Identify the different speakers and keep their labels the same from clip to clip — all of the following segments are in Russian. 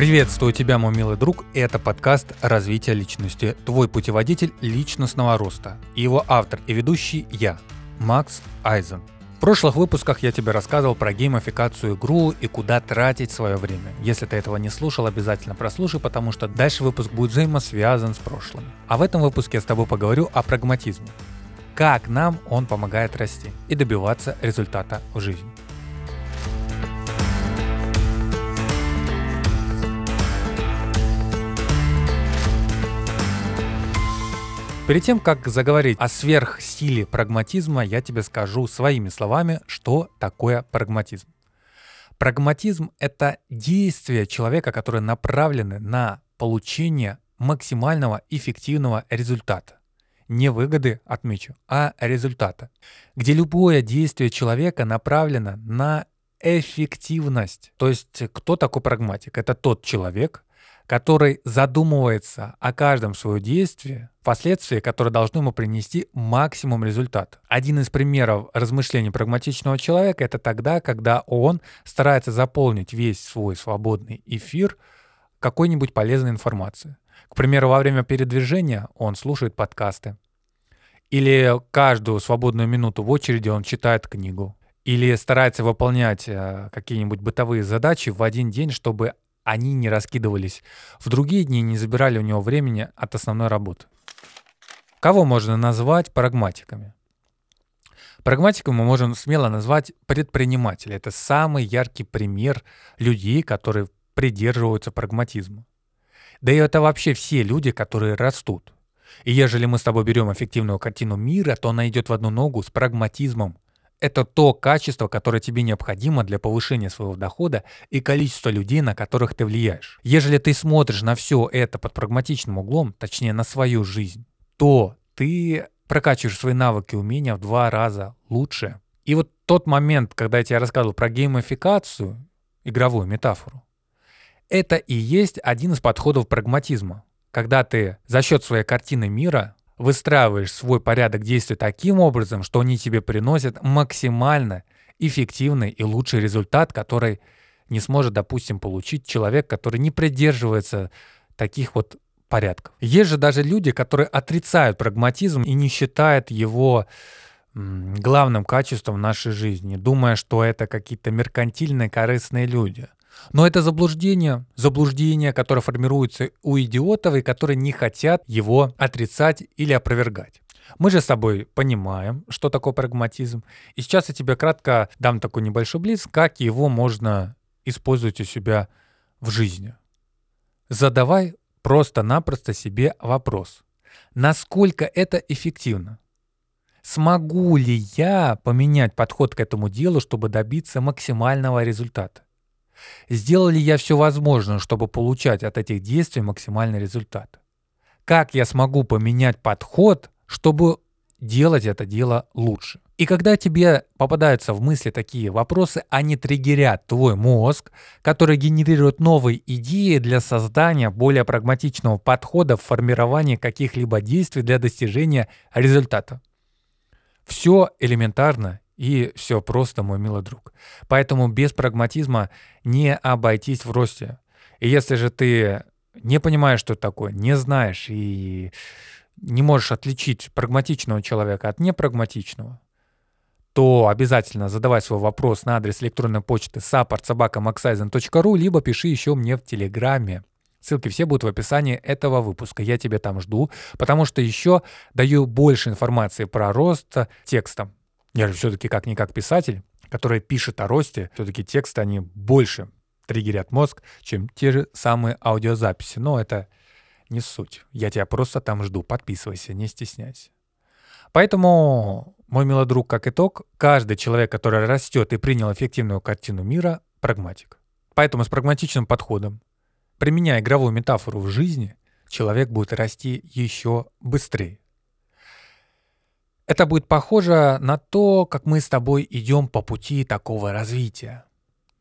Speaker 1: Приветствую тебя, мой милый друг. Это подкаст «Развитие личности». Твой путеводитель личностного роста. Его автор и ведущий я, Макс Айзен. В прошлых выпусках я тебе рассказывал про геймификацию игру и куда тратить свое время. Если ты этого не слушал, обязательно прослушай, потому что дальше выпуск будет взаимосвязан с прошлым. А в этом выпуске я с тобой поговорю о прагматизме. Как нам он помогает расти и добиваться результата в жизни. Перед тем, как заговорить о сверхсиле прагматизма, я тебе скажу своими словами, что такое прагматизм. Прагматизм — это действия человека, которые направлены на получение максимального эффективного результата. Не выгоды, отмечу, а результата. Где любое действие человека направлено на эффективность. То есть кто такой прагматик? Это тот человек, который задумывается о каждом своем действии, последствия, которые должны ему принести максимум результата. Один из примеров размышлений прагматичного человека — это тогда, когда он старается заполнить весь свой свободный эфир какой-нибудь полезной информацией. К примеру, во время передвижения он слушает подкасты. Или каждую свободную минуту в очереди он читает книгу. Или старается выполнять э, какие-нибудь бытовые задачи в один день, чтобы они не раскидывались в другие дни не забирали у него времени от основной работы. Кого можно назвать прагматиками? Прагматиком мы можем смело назвать предпринимателей. Это самый яркий пример людей, которые придерживаются прагматизма. Да и это вообще все люди, которые растут. И ежели мы с тобой берем эффективную картину мира, то она идет в одну ногу с прагматизмом это то качество, которое тебе необходимо для повышения своего дохода и количества людей, на которых ты влияешь. Ежели ты смотришь на все это под прагматичным углом, точнее на свою жизнь, то ты прокачиваешь свои навыки и умения в два раза лучше. И вот тот момент, когда я тебе рассказывал про геймификацию, игровую метафору, это и есть один из подходов прагматизма. Когда ты за счет своей картины мира выстраиваешь свой порядок действий таким образом, что они тебе приносят максимально эффективный и лучший результат, который не сможет, допустим, получить человек, который не придерживается таких вот порядков. Есть же даже люди, которые отрицают прагматизм и не считают его главным качеством нашей жизни, думая, что это какие-то меркантильные, корыстные люди. Но это заблуждение, заблуждение, которое формируется у идиотов и которые не хотят его отрицать или опровергать. Мы же с тобой понимаем, что такое прагматизм. И сейчас я тебе кратко дам такой небольшой блиц, как его можно использовать у себя в жизни. Задавай просто-напросто себе вопрос. Насколько это эффективно? Смогу ли я поменять подход к этому делу, чтобы добиться максимального результата? Сделал ли я все возможное, чтобы получать от этих действий максимальный результат? Как я смогу поменять подход, чтобы делать это дело лучше? И когда тебе попадаются в мысли такие вопросы, они триггерят твой мозг, который генерирует новые идеи для создания более прагматичного подхода в формировании каких-либо действий для достижения результата. Все элементарно и все просто, мой милый друг. Поэтому без прагматизма не обойтись в росте. И если же ты не понимаешь, что это такое, не знаешь и не можешь отличить прагматичного человека от непрагматичного, то обязательно задавай свой вопрос на адрес электронной почты support.sobaka.maxaizen.ru либо пиши еще мне в Телеграме. Ссылки все будут в описании этого выпуска. Я тебя там жду, потому что еще даю больше информации про рост текстом. Я же все-таки как-никак писатель, который пишет о росте, все-таки тексты, они больше триггерят мозг, чем те же самые аудиозаписи. Но это не суть. Я тебя просто там жду. Подписывайся, не стесняйся. Поэтому, мой милый друг, как итог, каждый человек, который растет и принял эффективную картину мира, прагматик. Поэтому с прагматичным подходом, применяя игровую метафору в жизни, человек будет расти еще быстрее. Это будет похоже на то, как мы с тобой идем по пути такого развития.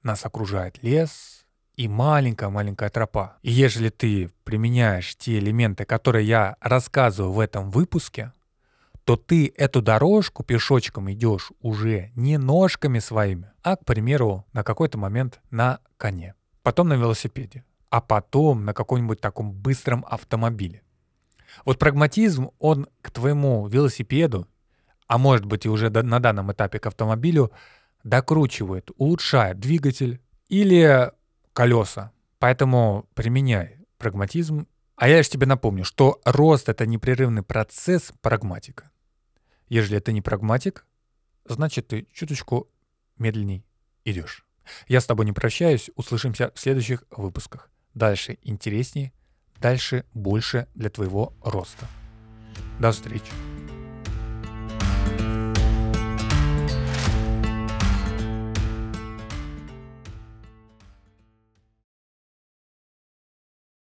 Speaker 1: Нас окружает лес и маленькая-маленькая тропа. И ежели ты применяешь те элементы, которые я рассказываю в этом выпуске, то ты эту дорожку пешочком идешь уже не ножками своими, а, к примеру, на какой-то момент на коне, потом на велосипеде. а потом на каком-нибудь таком быстром автомобиле. Вот прагматизм, он к твоему велосипеду, а может быть и уже на данном этапе к автомобилю, докручивает, улучшает двигатель или колеса. Поэтому применяй прагматизм. А я же тебе напомню, что рост — это непрерывный процесс прагматика. Если ты не прагматик, значит ты чуточку медленней идешь. Я с тобой не прощаюсь, услышимся в следующих выпусках. Дальше интереснее, дальше больше для твоего роста. До встречи.